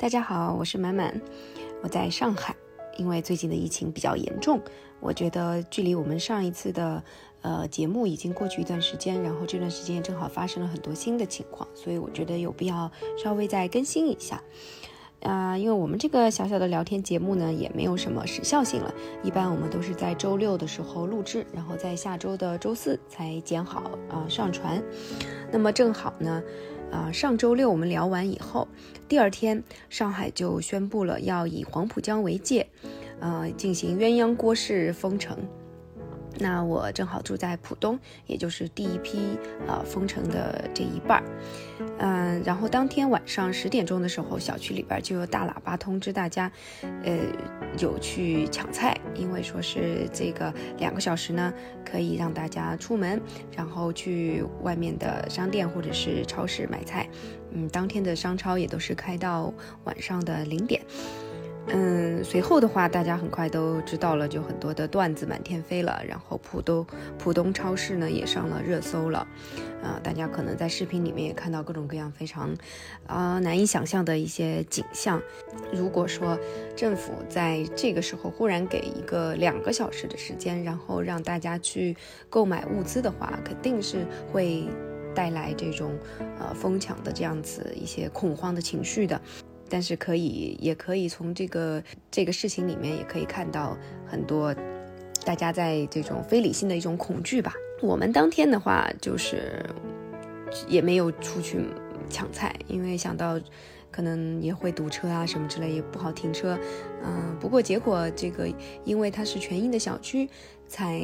大家好，我是满满，我在上海。因为最近的疫情比较严重，我觉得距离我们上一次的呃节目已经过去一段时间，然后这段时间正好发生了很多新的情况，所以我觉得有必要稍微再更新一下。啊，因为我们这个小小的聊天节目呢，也没有什么时效性了。一般我们都是在周六的时候录制，然后在下周的周四才剪好啊上传。那么正好呢，啊上周六我们聊完以后，第二天上海就宣布了要以黄浦江为界，呃进行鸳鸯锅式封城。那我正好住在浦东，也就是第一批呃封城的这一半儿，嗯，然后当天晚上十点钟的时候，小区里边就有大喇叭通知大家，呃，有去抢菜，因为说是这个两个小时呢可以让大家出门，然后去外面的商店或者是超市买菜，嗯，当天的商超也都是开到晚上的零点。嗯，随后的话，大家很快都知道了，就很多的段子满天飞了。然后浦东浦东超市呢也上了热搜了，啊，大家可能在视频里面也看到各种各样非常啊难以想象的一些景象。如果说政府在这个时候忽然给一个两个小时的时间，然后让大家去购买物资的话，肯定是会带来这种呃疯抢的这样子一些恐慌的情绪的。但是可以，也可以从这个这个事情里面，也可以看到很多大家在这种非理性的一种恐惧吧。我们当天的话，就是也没有出去抢菜，因为想到可能也会堵车啊什么之类，也不好停车。嗯，不过结果这个因为它是全英的小区才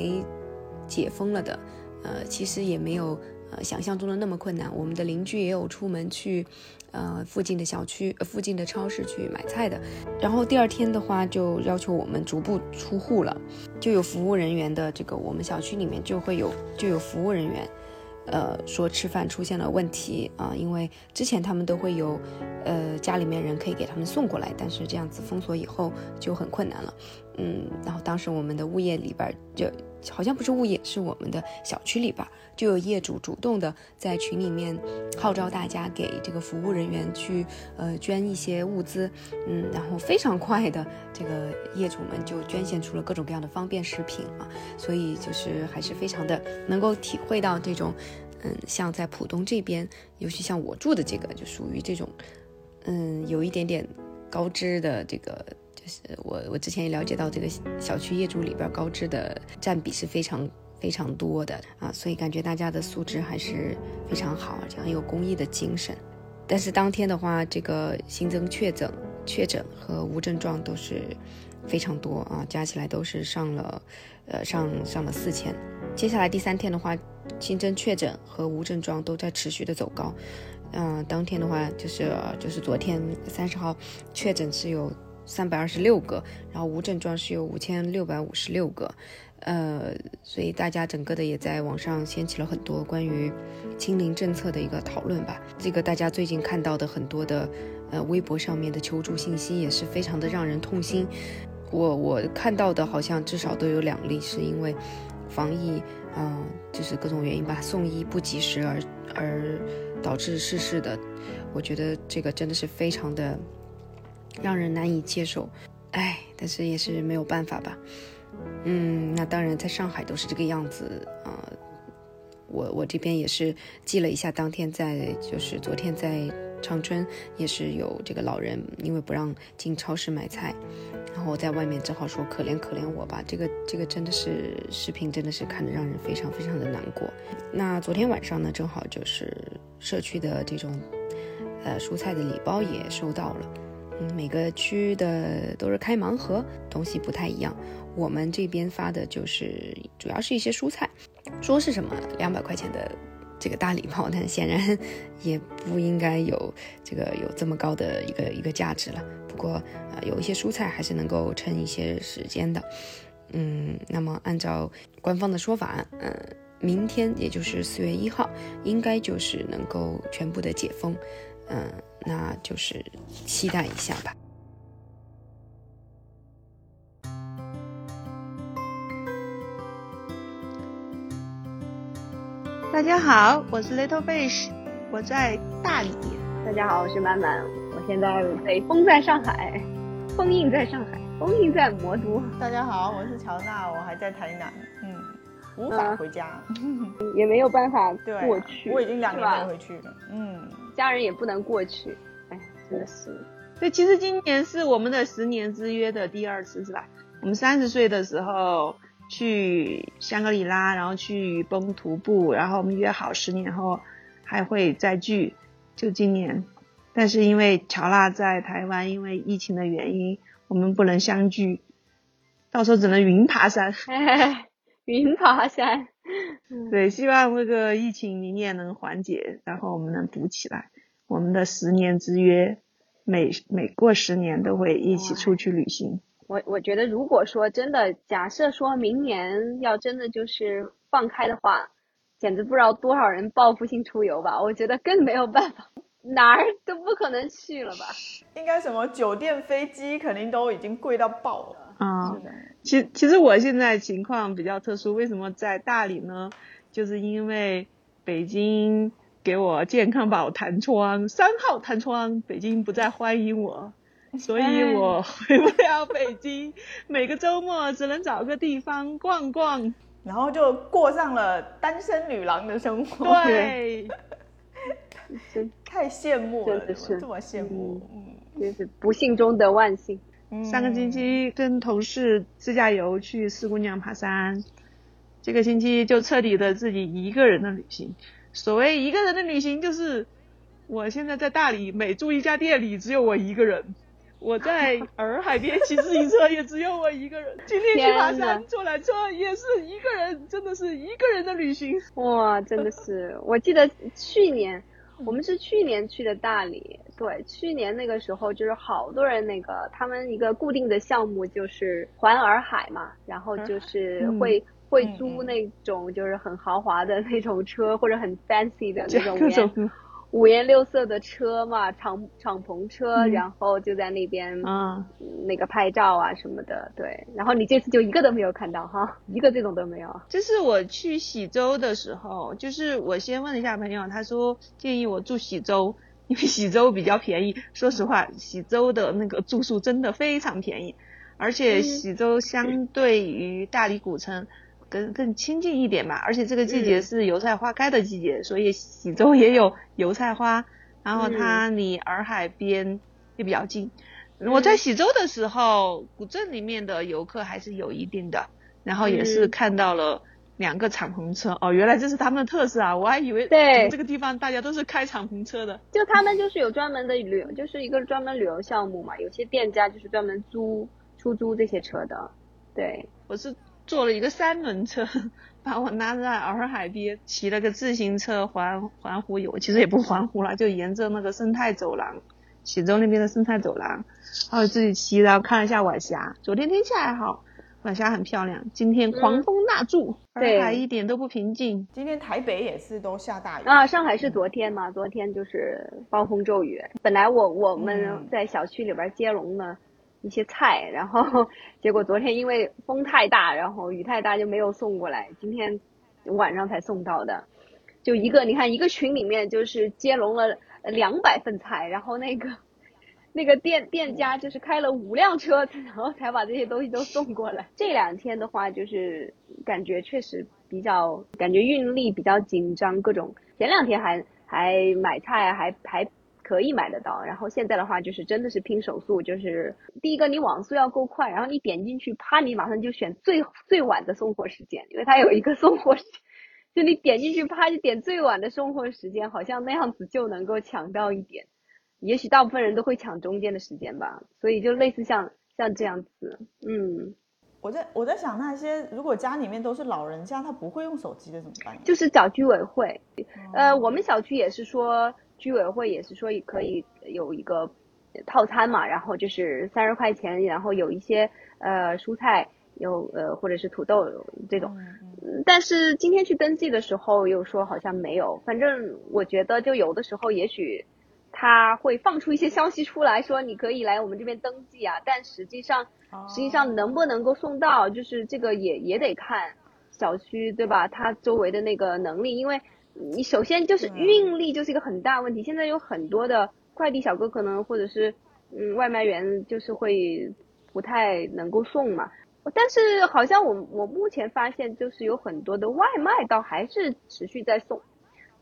解封了的，呃，其实也没有。呃，想象中的那么困难，我们的邻居也有出门去，呃，附近的小区、附近的超市去买菜的。然后第二天的话，就要求我们逐步出户了，就有服务人员的这个，我们小区里面就会有就有服务人员，呃，说吃饭出现了问题啊，因为之前他们都会有，呃，家里面人可以给他们送过来，但是这样子封锁以后就很困难了，嗯，然后当时我们的物业里边就。好像不是物业，是我们的小区里边就有业主主动的在群里面号召大家给这个服务人员去呃捐一些物资，嗯，然后非常快的这个业主们就捐献出了各种各样的方便食品啊，所以就是还是非常的能够体会到这种，嗯，像在浦东这边，尤其像我住的这个就属于这种，嗯，有一点点高知的这个。就是我，我之前也了解到这个小区业主里边高知的占比是非常非常多的啊，所以感觉大家的素质还是非常好，而且很有公益的精神。但是当天的话，这个新增确诊、确诊和无症状都是非常多啊，加起来都是上了，呃，上上了四千。接下来第三天的话，新增确诊和无症状都在持续的走高。嗯，当天的话就是就是昨天三十号确诊是有。三百二十六个，然后无症状是有五千六百五十六个，呃，所以大家整个的也在网上掀起了很多关于清零政策的一个讨论吧。这个大家最近看到的很多的呃微博上面的求助信息也是非常的让人痛心。我我看到的好像至少都有两例是因为防疫，嗯，就是各种原因吧，送医不及时而而导致逝世的。我觉得这个真的是非常的。让人难以接受，哎，但是也是没有办法吧。嗯，那当然，在上海都是这个样子啊。我我这边也是记了一下，当天在就是昨天在长春也是有这个老人，因为不让进超市买菜，然后我在外面只好说可怜可怜我吧。这个这个真的是视频，真的是看着让人非常非常的难过。那昨天晚上呢，正好就是社区的这种呃蔬菜的礼包也收到了。每个区的都是开盲盒，东西不太一样。我们这边发的就是主要是一些蔬菜，说是什么两百块钱的这个大礼包，但显然 也不应该有这个有这么高的一个一个价值了。不过呃，有一些蔬菜还是能够撑一些时间的。嗯，那么按照官方的说法，嗯，明天也就是四月一号，应该就是能够全部的解封。嗯，那就是期待一下吧。大家好，我是 Little Fish，我在大理。大家好，我是满满，我现在被封在上海，封印在上海，封印在魔都。大家好，我是乔娜，我还在台南，嗯，无法回家，也没有办法过去。我已经两年没回去了，嗯，家人也不能过去，哎，真的是。所以其实今年是我们的十年之约的第二次，是吧？我们三十岁的时候去香格里拉，然后去崩徒步，然后我们约好十年后还会再聚，就今年。但是因为乔娜在台湾，因为疫情的原因，我们不能相聚，到时候只能云爬山。云爬山，对，希望这个疫情明年能缓解，然后我们能补起来。我们的十年之约，每每过十年都会一起出去旅行。我我觉得，如果说真的，假设说明年要真的就是放开的话，简直不知道多少人报复性出游吧？我觉得更没有办法。哪儿都不可能去了吧？应该什么酒店、飞机肯定都已经贵到爆了。啊，其其实我现在情况比较特殊，为什么在大理呢？就是因为北京给我健康宝弹窗三号弹窗，北京不再欢迎我，所以我回不了北京。每个周末只能找个地方逛逛，然后就过上了单身女郎的生活。对。真太羡慕了，真的是这么羡慕，嗯，真是不幸中的万幸。上个星期跟同事自驾游去四姑娘爬山，这个星期就彻底的自己一个人的旅行。所谓一个人的旅行，就是我现在在大理每住一家店里只有我一个人，我在洱海边骑自行车也只有我一个人。今天去爬山坐缆车也是一个人，真的是一个人的旅行。哇，真的是，我记得去年。我们是去年去的大理，对，去年那个时候就是好多人那个，他们一个固定的项目就是环洱海嘛，然后就是会会租那种就是很豪华的那种车或者很 fancy 的那种。五颜六色的车嘛，敞敞篷车，然后就在那边啊，那个拍照啊什么的，对。然后你这次就一个都没有看到哈，一个这种都没有。这是我去喜洲的时候，就是我先问了一下朋友，他说建议我住喜洲，因为喜洲比较便宜。说实话，喜洲的那个住宿真的非常便宜，而且喜洲相对于大理古城。更更亲近一点吧，而且这个季节是油菜花开的季节，所以喜洲也有油菜花，然后它离洱海边也比较近。我在喜洲的时候，古镇里面的游客还是有一定的，然后也是看到了两个敞篷车。哦，原来这是他们的特色啊，我还以为对这个地方大家都是开敞篷车的。就他们就是有专门的旅游，就是一个专门旅游项目嘛，有些店家就是专门租出租这些车的。对，我是。坐了一个三轮车，把我拉在洱海边，骑了个自行车环环湖游，其实也不环湖了，就沿着那个生态走廊，喜州那边的生态走廊，然后自己骑，然后看了一下晚霞。昨天天气还好，晚霞很漂亮。今天狂风大作，洱海一点都不平静。今天台北也是都下大雨啊，上海是昨天嘛？昨天就是暴风骤雨。本来我我们在小区里边接龙呢。一些菜，然后 结果昨天因为风太大，然后雨太大就没有送过来，今天晚上才送到的。就一个，你看一个群里面就是接龙了两百份菜，然后那个那个店店家就是开了五辆车，然后才把这些东西都送过来。这两天的话，就是感觉确实比较感觉运力比较紧张，各种前两天还还买菜还还。可以买得到，然后现在的话就是真的是拼手速，就是第一个你网速要够快，然后你点进去，啪，你马上就选最最晚的送货时间，因为它有一个送货时，就你点进去，啪就点最晚的送货时间，好像那样子就能够抢到一点，也许大部分人都会抢中间的时间吧，所以就类似像像这样子，嗯，我在我在想那些如果家里面都是老人家，他不会用手机的怎么办？就是找居委会，呃，我们小区也是说。居委会也是说可以有一个套餐嘛，然后就是三十块钱，然后有一些呃蔬菜，有呃或者是土豆这种。但是今天去登记的时候又说好像没有，反正我觉得就有的时候也许他会放出一些消息出来说你可以来我们这边登记啊，但实际上实际上能不能够送到，就是这个也也得看小区对吧？它周围的那个能力，因为。你首先就是运力就是一个很大问题，现在有很多的快递小哥可能或者是嗯外卖员就是会不太能够送嘛。但是好像我我目前发现就是有很多的外卖倒还是持续在送，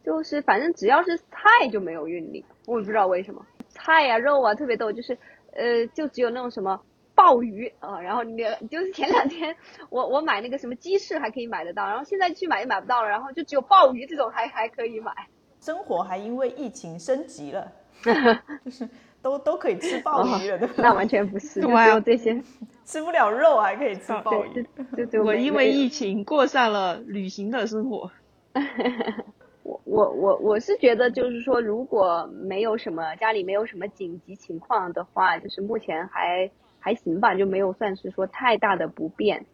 就是反正只要是菜就没有运力，我也不知道为什么。菜呀肉啊特别逗，就是呃就只有那种什么鲍鱼啊，然后你就是前两天我我买那个什么鸡翅还可以买得到，然后现在去买也买不到了，然后就只有鲍鱼这种还还可以买。生活还因为疫情升级了，就是都都可以吃鲍鱼了，对吧？那完全不是，对只有这些。吃不了肉还可以吃鲍鱼。就就没我因为疫情过上了旅行的生活。我我我我是觉得，就是说，如果没有什么家里没有什么紧急情况的话，就是目前还还行吧，就没有算是说太大的不便。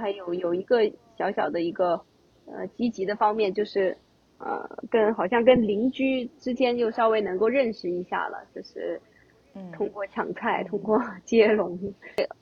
还有有一个小小的一个呃积极的方面，就是呃跟好像跟邻居之间又稍微能够认识一下了，就是嗯通过抢菜，通过接龙。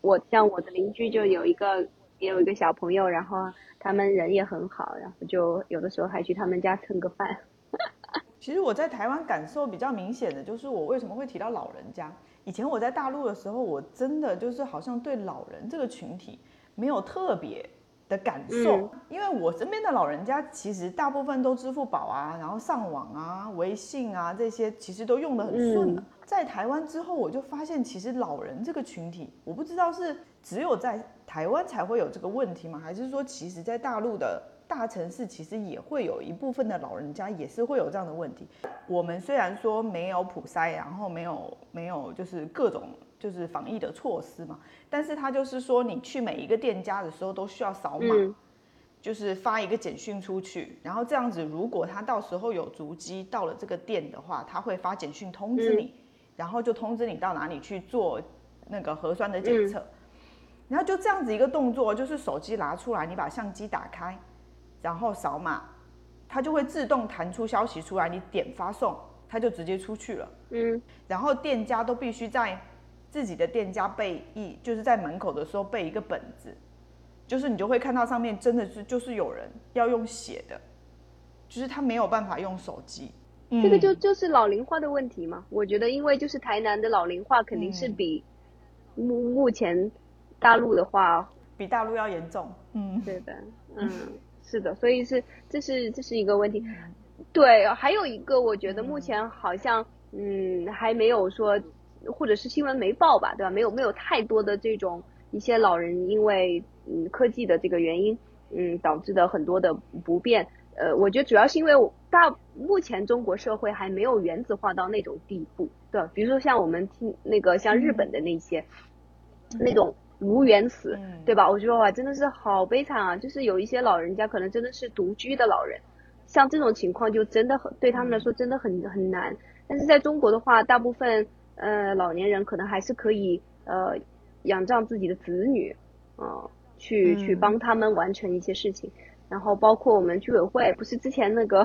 我像我的邻居就有一个也有一个小朋友，然后他们人也很好，然后就有的时候还去他们家蹭个饭。其实我在台湾感受比较明显的就是，我为什么会提到老人家？以前我在大陆的时候，我真的就是好像对老人这个群体没有特别的感受，嗯因为我身边的老人家其实大部分都支付宝啊，然后上网啊、微信啊这些，其实都用的很顺的。在台湾之后，我就发现其实老人这个群体，我不知道是只有在台湾才会有这个问题吗？还是说其实在大陆的大城市其实也会有一部分的老人家也是会有这样的问题？我们虽然说没有普筛，然后没有没有就是各种就是防疫的措施嘛，但是他就是说你去每一个店家的时候都需要扫码。嗯就是发一个简讯出去，然后这样子，如果他到时候有足迹到了这个店的话，他会发简讯通知你，然后就通知你到哪里去做那个核酸的检测，然后就这样子一个动作，就是手机拿出来，你把相机打开，然后扫码，它就会自动弹出消息出来，你点发送，它就直接出去了。嗯然后店家都必须在自己的店家备一，就是在门口的时候备一个本子，就是你就会看到上面真的是就是有人要用写的，就是他没有办法用手机。这个就嗯就是老龄化的问题嘛。我觉得，因为就是台南的老龄化肯定是嗯比目目前大陆的话，比大陆要严重。嗯，对的，嗯，是的，所以是这是这是一个问题。对，还有一个我觉得目前好像嗯还没有说，或者是新闻没报吧，对吧？没有没有太多的这种一些老人因为嗯科技的这个原因，嗯导致的很多的不便。呃，我觉得主要是因为大目前中国社会还没有原子化到那种地步，对吧？比如说像我们听那个像日本的那些、那种无缘死，嗯对吧？我觉得哇，真的是好悲惨啊！就是有一些老人家可能真的是独居的老人，像这种情况就真的很对他们来说真的很很难。但是在中国的话，大部分呃老年人可能还是可以呃仰仗自己的子女，呃去去嗯帮他们完成一些事情。然后包括我们居委会，不是之前那个，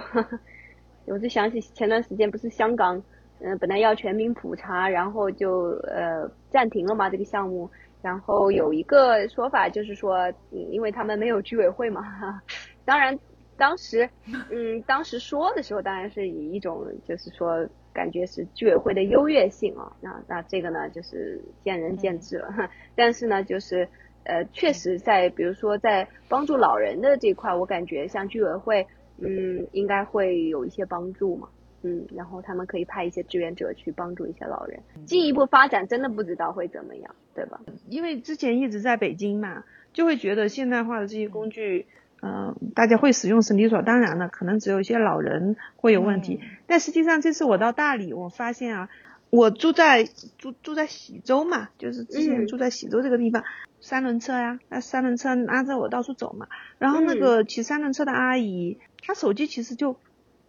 我就想起前段时间不是香港，嗯、本来要全民普查，然后就呃暂停了嘛这个项目。然后有一个说法就是说，嗯，因为他们没有居委会嘛，当然当时，嗯，当时说的时候，当然是以一种就是说感觉是居委会的优越性啊，那那这个呢就是见仁见智了。但是呢，就是呃，确实在比如说在帮助老人的这块，我感觉像居委会，嗯，应该会有一些帮助嘛。嗯，然后他们可以派一些志愿者去帮助一些老人，进一步发展真的不知道会怎么样，对吧？因为之前一直在北京嘛，就会觉得现代化的这些工具，嗯、大家会使用是理所当然的，可能只有一些老人会有问题。但实际上这次我到大理，我发现啊，我住在住住在喜洲嘛，就是之前嗯住在喜洲这个地方，三轮车呀，那三轮车拉着我到处走嘛，然后那个骑三轮车的阿姨，她手机其实就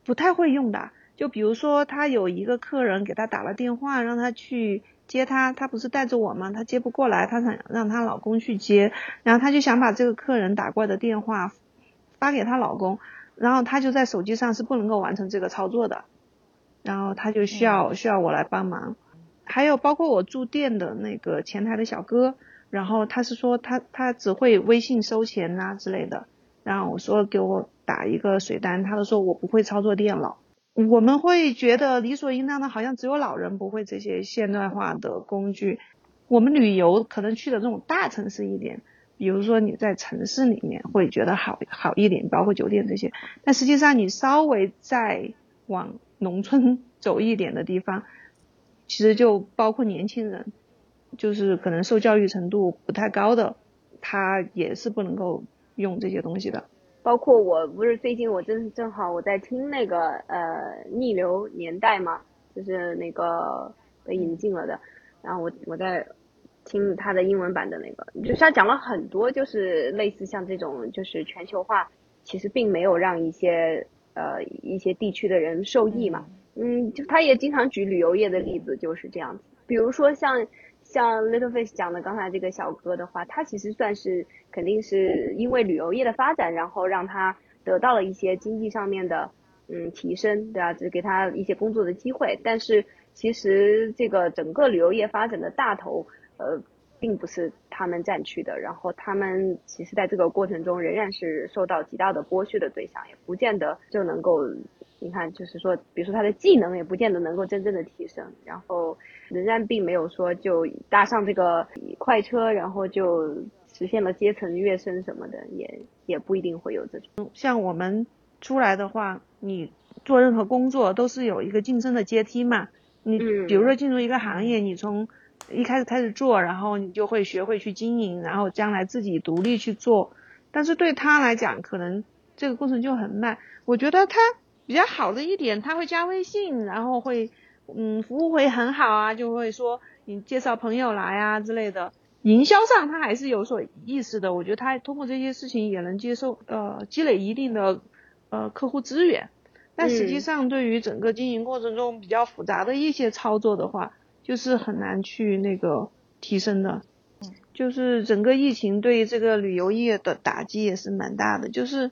不太会用的。就比如说，她有一个客人给她打了电话，让她去接她，她不是带着我吗？她接不过来，她想让她老公去接，然后她就想把这个客人打过来的电话发给她老公，然后她就在手机上是不能够完成这个操作的，然后她就需要、需要我来帮忙。还有包括我住店的那个前台的小哥，然后他是说他他只会微信收钱呐、之类的，然后我说给我打一个水单，他都说我不会操作电脑。我们会觉得理所应当的，好像只有老人不会这些现代化的工具。我们旅游可能去的这种大城市一点，比如说你在城市里面会觉得好好一点，包括酒店这些。但实际上你稍微再往农村 走一点的地方，其实就包括年轻人，就是可能受教育程度不太高的，他也是不能够用这些东西的。包括我不是最近我正正好我在听那个呃逆流年代嘛，就是那个被引进了的，然后我我在听他的英文版的那个，就是他讲了很多，就是类似像这种就是全球化，其实并没有让一些呃一些地区的人受益嘛，嗯，就他也经常举旅游业的例子，就是这样子，比如说像。像 Little Fish 讲的刚才这个小哥的话，他其实算是肯定是因为旅游业的发展，然后让他得到了一些经济上面的嗯提升，对吧？只给他一些工作的机会。但是其实这个整个旅游业发展的大头，呃，并不是他们占据的。然后他们其实在这个过程中仍然是受到极大的剥削的对象，也不见得就能够。你看，就是说，比如说他的技能也不见得能够真正的提升，然后仍然并没有说就搭上这个快车，然后就实现了阶层跃升什么的，也也不一定会有这种。像我们出来的话，你做任何工作都是有一个晋升的阶梯嘛。你比如说进入一个行业，你从一开始开始做，然后你就会学会去经营，然后将来自己独立去做。但是对他来讲，可能这个过程就很慢。我觉得他。比较好的一点，他会加微信，然后会，嗯，服务会很好啊，就会说你介绍朋友来啊之类的。营销上他还是有所意识的，我觉得他通过这些事情也能接受，呃，积累一定的呃客户资源。但实际上对于整个经营过程中比较复杂的一些操作的话，就是很难去那个提升的。就是整个疫情对这个旅游业的打击也是蛮大的。就是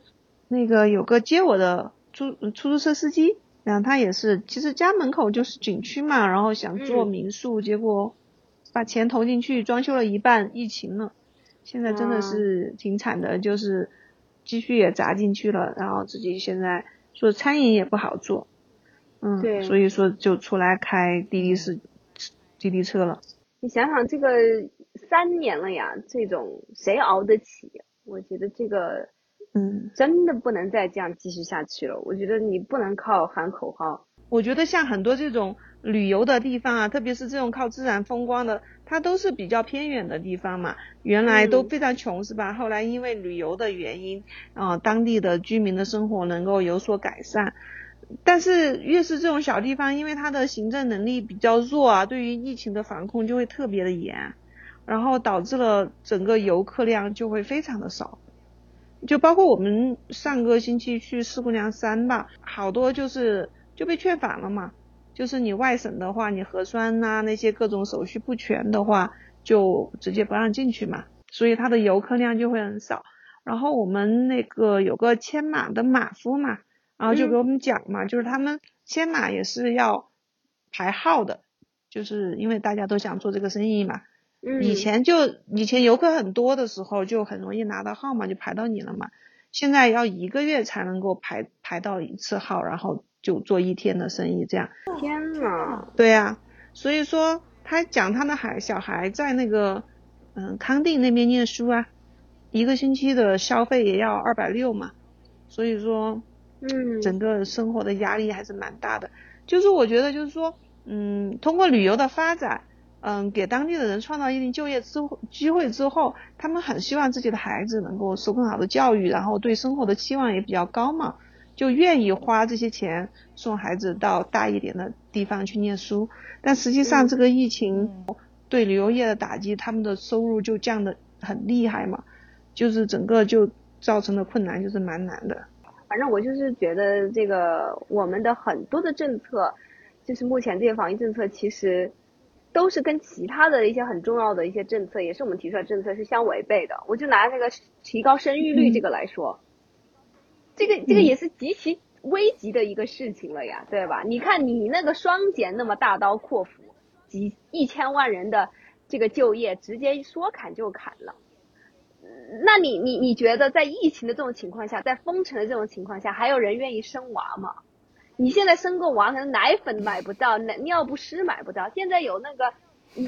那个有个接我的。出出租车司机，然后他也是，其实家门口就是景区嘛，然后想做民宿，结果把钱投进去，装修了一半，疫情了，现在真的是挺惨的，就是积蓄也砸进去了，然后自己现在做餐饮也不好做，嗯，对，所以说就出来开滴滴是滴滴车了。你想想这个三年了呀，这种谁熬得起？我觉得这个。嗯，真的不能再这样继续下去了。我觉得你不能靠喊口号。我觉得像很多这种旅游的地方啊，特别是这种靠自然风光的，它都是比较偏远的地方嘛。原来都非常穷，是吧？后来因为旅游的原因，啊，当地的居民的生活能够有所改善。但是越是这种小地方，因为它的行政能力比较弱啊，对于疫情的防控就会特别的严，然后导致了整个游客量就会非常的少。就包括我们上个星期去四姑娘山吧，好多就是就被劝返了嘛。就是你外省的话，你核酸呐那些各种手续不全的话，就直接不让进去嘛。所以它的游客量就会很少。然后我们那个有个牵马的马夫嘛，然后就给我们讲嘛，就是他们先马也是要排号的，就是因为大家都想做这个生意嘛。以前就以前游客很多的时候就很容易拿到号码就排到你了嘛，现在要一个月才能够排排到一次号，然后就做一天的生意这样。天。呐，对呀，所以说他讲他的孩小孩在那个嗯康定那边念书啊，一个星期的消费也要二百六嘛，所以说嗯整个生活的压力还是蛮大的。就是我觉得就是说嗯通过旅游的发展。嗯，给当地的人创造一定就业之机会之后，他们很希望自己的孩子能够受更好的教育，然后对生活的期望也比较高嘛，就愿意花这些钱送孩子到大一点的地方去念书。但实际上，这个疫情对旅游业的打击，他们的收入就降的很厉害嘛，就是整个就造成的困难就是蛮难的。反正我就是觉得这个我们的很多的政策，就是目前这些防疫政策其实。都是跟其他的一些很重要的一些政策，也是我们提出来政策是相违背的。我就拿那个提高生育率这个来说，这个这个也是极其危急的一个事情了呀，对吧？你看你那个双减那么大刀阔斧，几一千万人的这个就业直接说砍就砍了，那你你你觉得在疫情的这种情况下，在封城的这种情况下，还有人愿意生娃吗？你现在生个娃，可能奶粉买不到，奶尿不湿买不到，现在有那个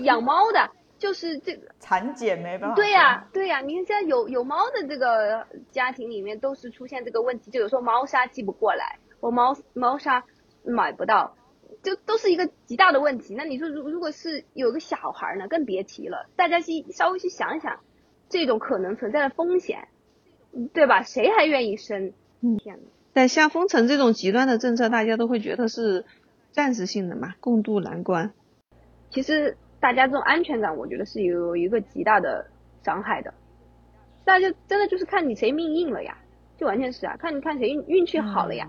养猫的，就是这个产检没办法。对呀，对呀，你看现在有有猫的这个家庭里面，都是出现这个问题，就有时候猫砂寄不过来，我猫猫砂买不到，就都是一个极大的问题。那你说，如如果是有个小孩呢，更别提了。大家去稍微去想一想，这种可能存在的风险，对吧？谁还愿意生？天呐。但像封城这种极端的政策，大家都会觉得是暂时性的嘛，共度难关。其实大家这种安全感，我觉得是有一个极大的伤害的。大家真的就是看你谁命硬了呀，就完全是啊，看你看谁运运气好了呀。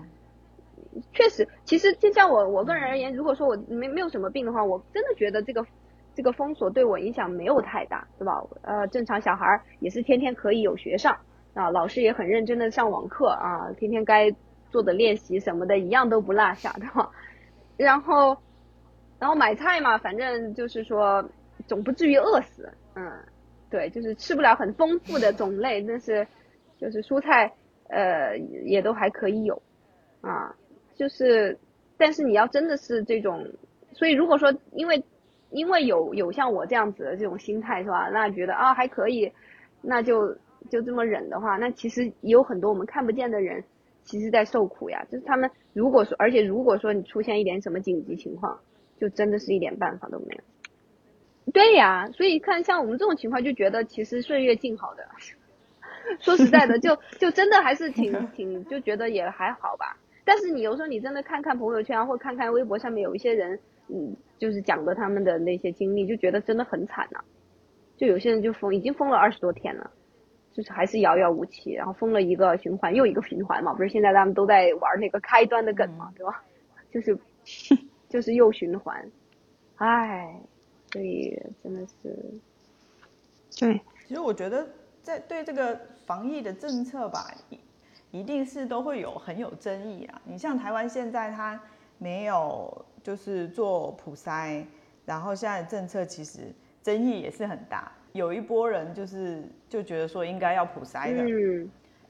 确实，其实就像我我个人而言，如果说我没没有什么病的话，我真的觉得这个这个封锁对我影响没有太大，对吧？呃，正常小孩也是天天可以有学上。啊，老师也很认真的上网课啊，天天该做的练习什么的，一样都不落下，对吧？然后，然后买菜嘛，反正就是说总不至于饿死，嗯，对，就是吃不了很丰富的种类，但是就是蔬菜呃也都还可以有，啊，就是，但是你要真的是这种，所以如果说因为因为有有像我这样子的这种心态是吧？那觉得啊还可以，那就。就这么忍的话，那其实有很多我们看不见的人，其实在受苦呀。就是他们如果说，而且如果说你出现一点什么紧急情况，就真的是一点办法都没有。对呀，所以看像我们这种情况，就觉得其实岁月静好的。说实在的，就就真的还是挺 挺，就觉得也还好吧。但是你有时候你真的看看朋友圈，或看看微博上面有一些人，嗯，就是讲的他们的那些经历，就觉得真的很惨呐。就有些人就封，已经封了二十多天了。就是还是遥遥无期，然后封了一个循环又一个循环嘛，不是现在他们都在玩那个开端的梗嘛，对吧？就是就是又循环，唉，所以真的是，对。其实我觉得在对这个防疫的政策吧，一定是都会有很有争议啊。你像台湾现在它没有就是做普筛，然后现在政策其实争议也是很大。有一波人就是就觉得说应该要普筛的，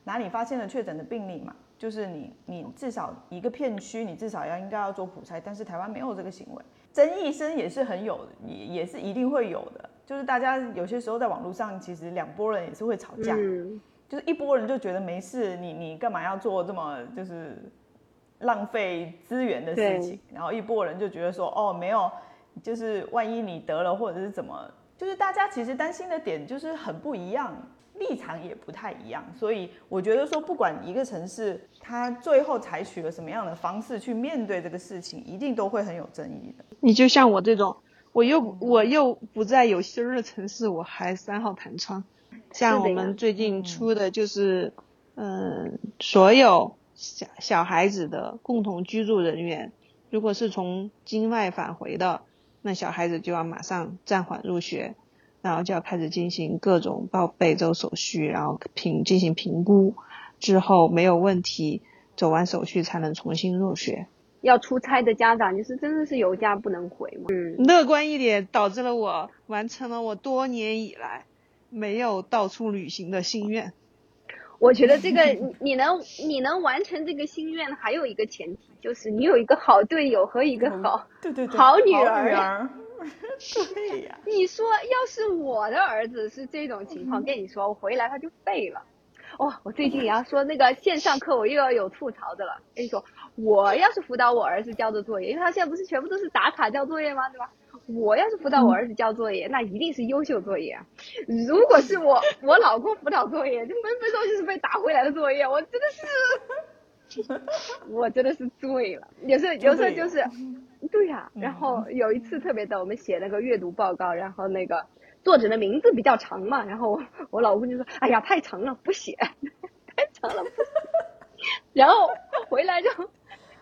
哪里发现了确诊的病例嘛？就是你你至少一个片区你至少要应该要做普筛，但是台湾没有这个行为，争议声也是很有，也也是一定会有的。就是大家有些时候在网络上，其实两拨人也是会吵架，就是一拨人就觉得没事，你你干嘛要做这么就是浪费资源的事情？然后一波人就觉得说哦没有，就是万一你得了或者是怎么。就是大家其实担心的点就是很不一样，立场也不太一样，所以我觉得说不管一个城市它最后采取了什么样的方式去面对这个事情，一定都会很有争议的。你就像我这种，我又我又不在有芯儿的城市，我还三号弹窗。像我们最近出的就是，嗯，所有小小孩子的共同居住人员，如果是从境外返回的。那小孩子就要马上暂缓入学，然后就要开始进行各种报备周手续，然后评进行评估，之后没有问题，走完手续才能重新入学。要出差的家长就是真的是有家不能回嘛。嗯，乐观一点，导致了我完成了我多年以来没有到处旅行的心愿。我觉得这个你能你能完成这个心愿，还有一个前提就是你有一个好队友和一个好对对对好女儿。对呀，你说要是我的儿子是这种情况，跟你说我回来他就废了。哦，我最近也要说那个线上课，我又要有吐槽的了。跟你说，我要是辅导我儿子交的作业，因为他现在不是全部都是打卡交作业吗？对吧？我要是辅导我儿子交作业，那一定是优秀作业啊！如果是我 我老公辅导作业，就分分钟就是被打回来的作业，我真的是，我真的是醉了。有时候有时候就是，对呀。然后有一次特别逗，我们写那个阅读报告，然后那个作者的名字比较长嘛，然后我老公就说：“哎呀，太长了，不写，太长了。”不然后回来就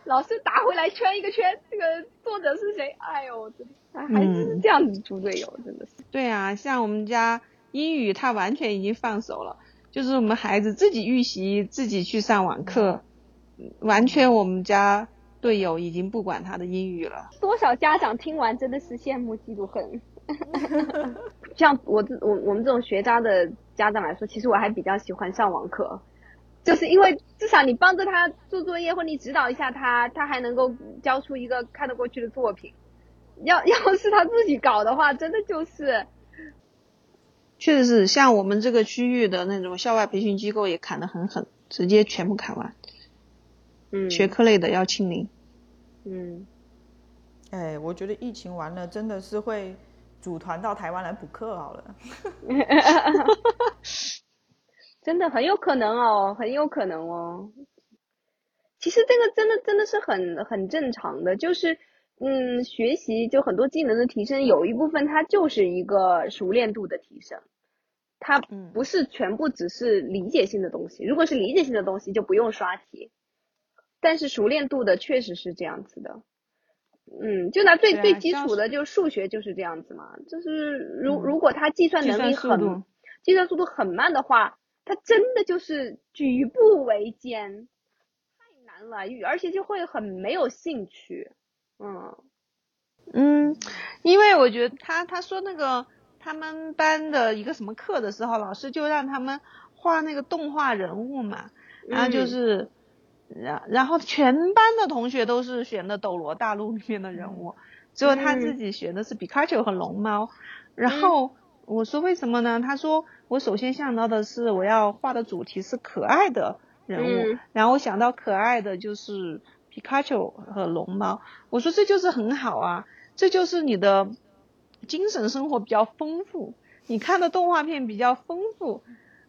老师打回来圈一个圈，这个作者是谁？哎呦，真的。还是这样子猪队友，真的是。对啊，像我们家英语，他完全已经放手了，就是我们孩子自己预习，自己去上网课，完全我们家队友已经不管他的英语了。多少家长听完真的是羡慕嫉妒恨。像我这我我们这种学渣的家长来说，其实我还比较喜欢上网课。就是因为至少你帮着他做作业，或你指导一下他，他还能够交出一个看得过去的作品。要 要是他自己搞的话，真的就是，确实是像我们这个区域的那种校外培训机构也砍得很狠，直接全部砍完。嗯，学科类的要清零。嗯，哎，我觉得疫情完了，真的是会组团到台湾来补课好了。真的很有可能哦，很有可能哦。其实这个真的真的是很很正常的，就是嗯，学习就很多技能的提升，有一部分它就是一个熟练度的提升，它不是全部只是理解性的东西。如果是理解性的东西，就不用刷题。但是熟练度的确实是这样子的，嗯，就拿最最基础的，就数学就是这样子嘛。就是如如果他计算能力很，计算速度很慢的话。他真的就是举步维艰，太难了，而且就会很没有兴趣，嗯嗯，因为我觉得他他说那个他们班的一个什么课的时候，老师就让他们画那个动画人物嘛，然后就是然然后全班的同学都是选的《斗罗大陆》里面的人物，只有他自己选的是皮卡丘和龙猫，然后我说为什么呢？他说。我首先想到的是，我要画的主题是可爱的人物，然后我想到可爱的就是皮卡丘和龙猫。我说这就是很好啊，这就是你的精神生活比较丰富，你看的动画片比较丰富，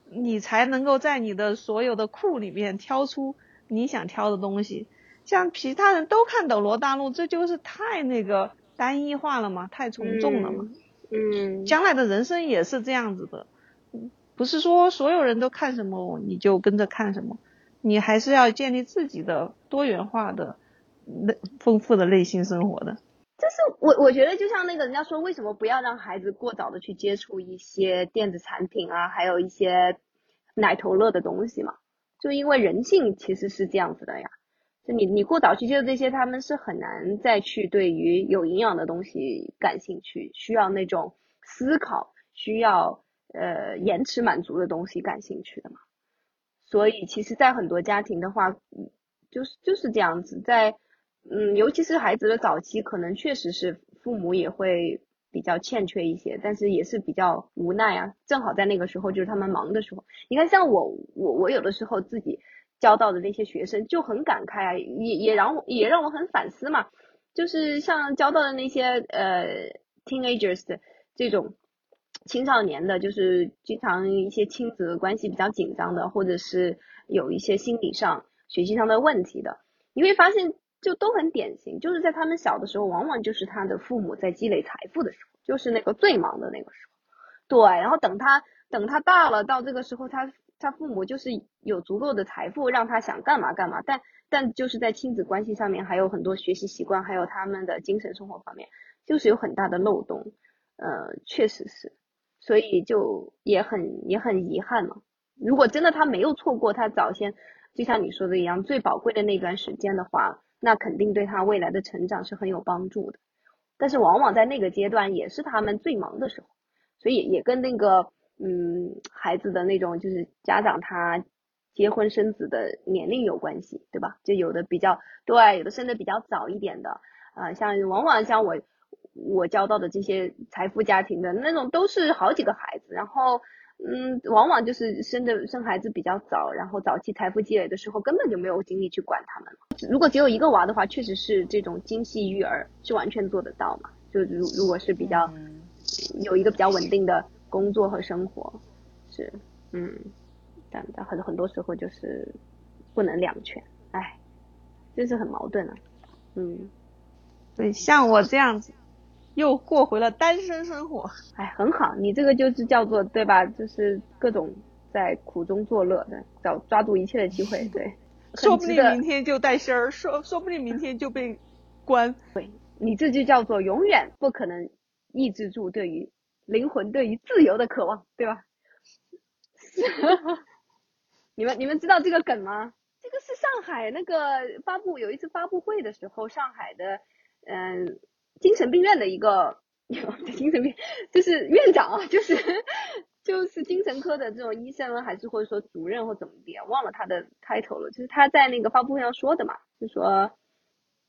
你才能够在你的所有的库里面挑出你想挑的东西。像其他人都看《斗罗大陆》，这就是太那个单一化了嘛，太从众了嘛。嗯，将来的人生也是这样子的。不是说所有人都看什么你就跟着看什么，你还是要建立自己的多元化的、内丰富的内心生活的。就是我我觉得就像那个人家说，为什么不要让孩子过早的去接触一些电子产品啊，还有一些奶头乐的东西嘛？就因为人性其实是这样子的呀。就你你过早去接触这些，他们是很难再去对于有营养的东西感兴趣，需要那种思考，需要。呃，延迟满足的东西感兴趣的嘛，所以其实，在很多家庭的话，就是就是这样子，在嗯，尤其是孩子的早期，可能确实是父母也会比较欠缺一些，但是也是比较无奈啊。正好在那个时候，就是他们忙的时候。你看，像我，我我有的时候自己教到的那些学生就很感慨啊，也也让我也让我很反思嘛。就是像教到的那些呃 teenagers 的这种。青少年的，就是经常一些亲子关系比较紧张的，或者是有一些心理上、学习上的问题的，你会发现就都很典型，就是在他们小的时候，往往就是他的父母在积累财富的时候，就是那个最忙的那个时候。对，然后等他等他大了，到这个时候，他他父母就是有足够的财富让他想干嘛干嘛，但但就是在亲子关系上面，还有很多学习习惯，还有他们的精神生活方面，就是有很大的漏洞。呃，确实是。所以就也很也很遗憾嘛。如果真的他没有错过他早先，就像你说的一样，最宝贵的那段时间的话，那肯定对他未来的成长是很有帮助的。但是往往在那个阶段也是他们最忙的时候，所以也跟那个嗯孩子的那种就是家长他结婚生子的年龄有关系，对吧？就有的比较对，有的生的比较早一点的啊，像往往像我。我交到的这些财富家庭的那种都是好几个孩子，然后嗯，往往就是生的生孩子比较早，然后早期财富积累的时候根本就没有精力去管他们了。如果只有一个娃的话，确实是这种精细育儿是完全做得到嘛？就如如果是比较有一个比较稳定的工作和生活，是嗯，但但很很多时候就是不能两全，哎，就是很矛盾啊，嗯，对，像我这样子。又过回了单身生活，哎，很好，你这个就是叫做对吧？就是各种在苦中作乐的，找抓住一切的机会，对，说不定明天就带薪儿，说说不定明天就被关，对，你这就叫做永远不可能抑制住对于灵魂对于自由的渴望，对吧？你们你们知道这个梗吗？这个是上海那个发布有一次发布会的时候，上海的嗯。精神病院的一个 精神病，就是院长啊，就是就是精神科的这种医生，还是或者说主任或怎么的，忘了他的 title 了。就是他在那个发布会上说的嘛，就说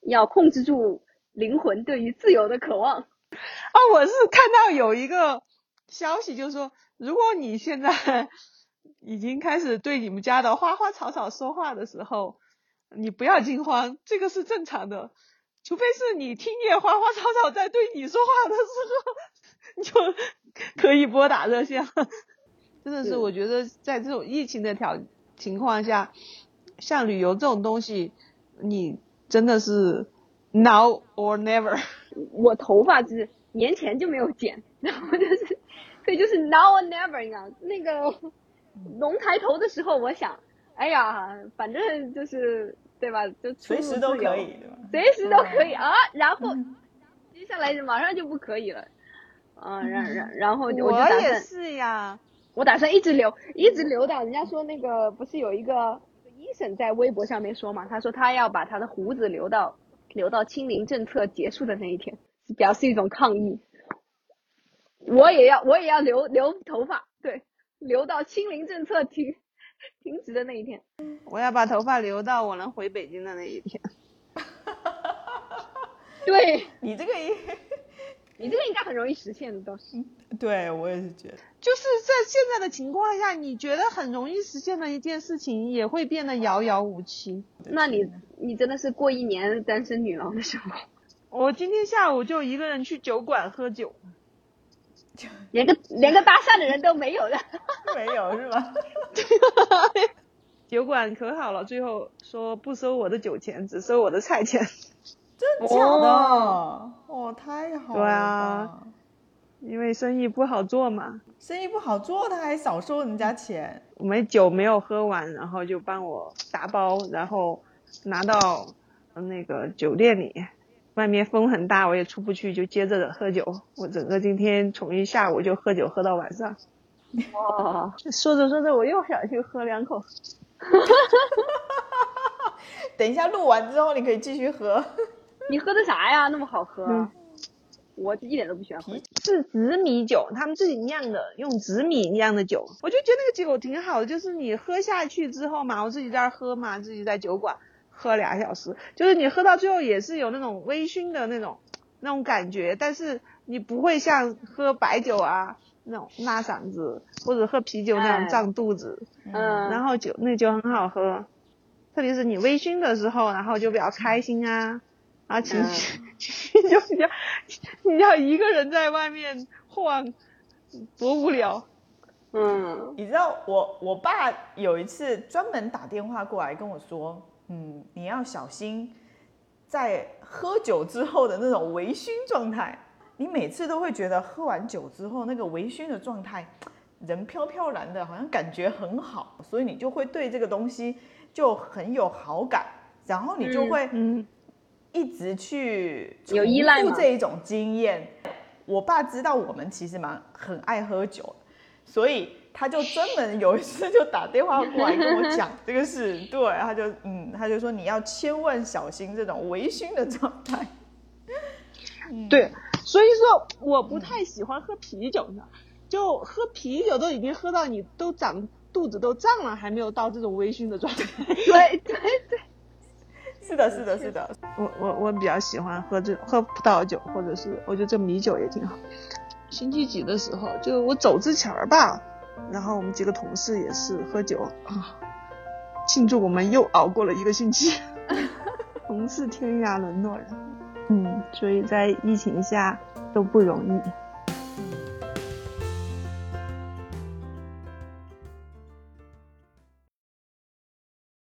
要控制住灵魂对于自由的渴望。啊，我是看到有一个消息，就是说，如果你现在 已经开始对你们家的花花草草说话的时候，你不要惊慌，这个是正常的。除非是你听见花花草草在对你说话的时候，就可以拨打热线了。真的是，我觉得在这种疫情的条情况下，像旅游这种东西，你真的是 now or never。我头发是年前就没有剪，然后就是，所以就是 now or never，你知道，那个龙抬头的时候，我想，哎呀，反正就是。对吧？就随时都可以，对吧？随时都可以啊，然后接下来马上就不可以了，嗯，然然然后我就打算是呀，我打算一直留，一直留到人家说那个不是有一个医生在微博上面说嘛，他说他要把他的胡子留到留到清零政策结束的那一天，表示一种抗议。我也要我也要留留头发，对，留到清零政策停。停止的那一天，我要把头发留到我能回北京的那一天。对你这个，你这个应该很容易实现的，倒是。对我也是觉得，就是在现在的情况下，你觉得很容易实现的一件事情，也会变得遥遥无期。那你，你真的是过一年单身女郎的生活。我今天下午就一个人去酒馆喝酒。连个 连个搭讪的人都没有的，没有是吧？酒馆可好了，最后说不收我的酒钱，只收我的菜钱。真的假的？哦，太好了。对啊，因为生意不好做嘛。生意不好做，他还少收人家钱。我们酒没有喝完，然后就帮我打包，然后拿到那个酒店里。外面风很大，我也出不去，就接着喝酒。我整个今天从一下午就喝酒喝到晚上。哇！说着说着，我又想去喝两口。等一下录完之后，你可以继续喝。你喝的啥呀？那么好喝？我一点都不喜欢喝。是紫米酒，他们自己酿的，用紫米酿的酒。我就觉得那个酒挺好的，就是你喝下去之后嘛，我自己在那喝嘛，自己在酒馆。喝俩小时，就是你喝到最后也是有那种微醺的那种那种感觉，但是你不会像喝白酒啊那种拉嗓子，或者喝啤酒那种胀肚子。嗯。然后酒那酒很好喝，特别是你微醺的时候，然后就比较开心啊，啊情绪情绪就比较，你要一个人在外面晃，多无聊。嗯。你知道我我爸有一次专门打电话过来跟我说。嗯，你要小心，在喝酒之后的那种微醺状态。你每次都会觉得喝完酒之后那个微醺的状态，人飘飘然的，好像感觉很好，所以你就会对这个东西就很有好感，然后你就会一直去有依赖这一种经验。我爸知道我们其实蛮很爱喝酒，所以。他就专门有一次就打电话过来跟我讲这个事，对，他就嗯，他就说你要千万小心这种微醺的状态。对，所以说我不太喜欢喝啤酒的，就喝啤酒都已经喝到你都长肚子都胀了，还没有到这种微醺的状态。对对对，是的，是的，是的。我我我比较喜欢喝这喝葡萄酒，或者是我觉得这米酒也挺好。星期几的时候，就我走之前吧。然后我们几个同事也是喝酒啊，庆祝我们又熬过了一个星期。同是天涯沦落人，嗯，所以在疫情下都不容易。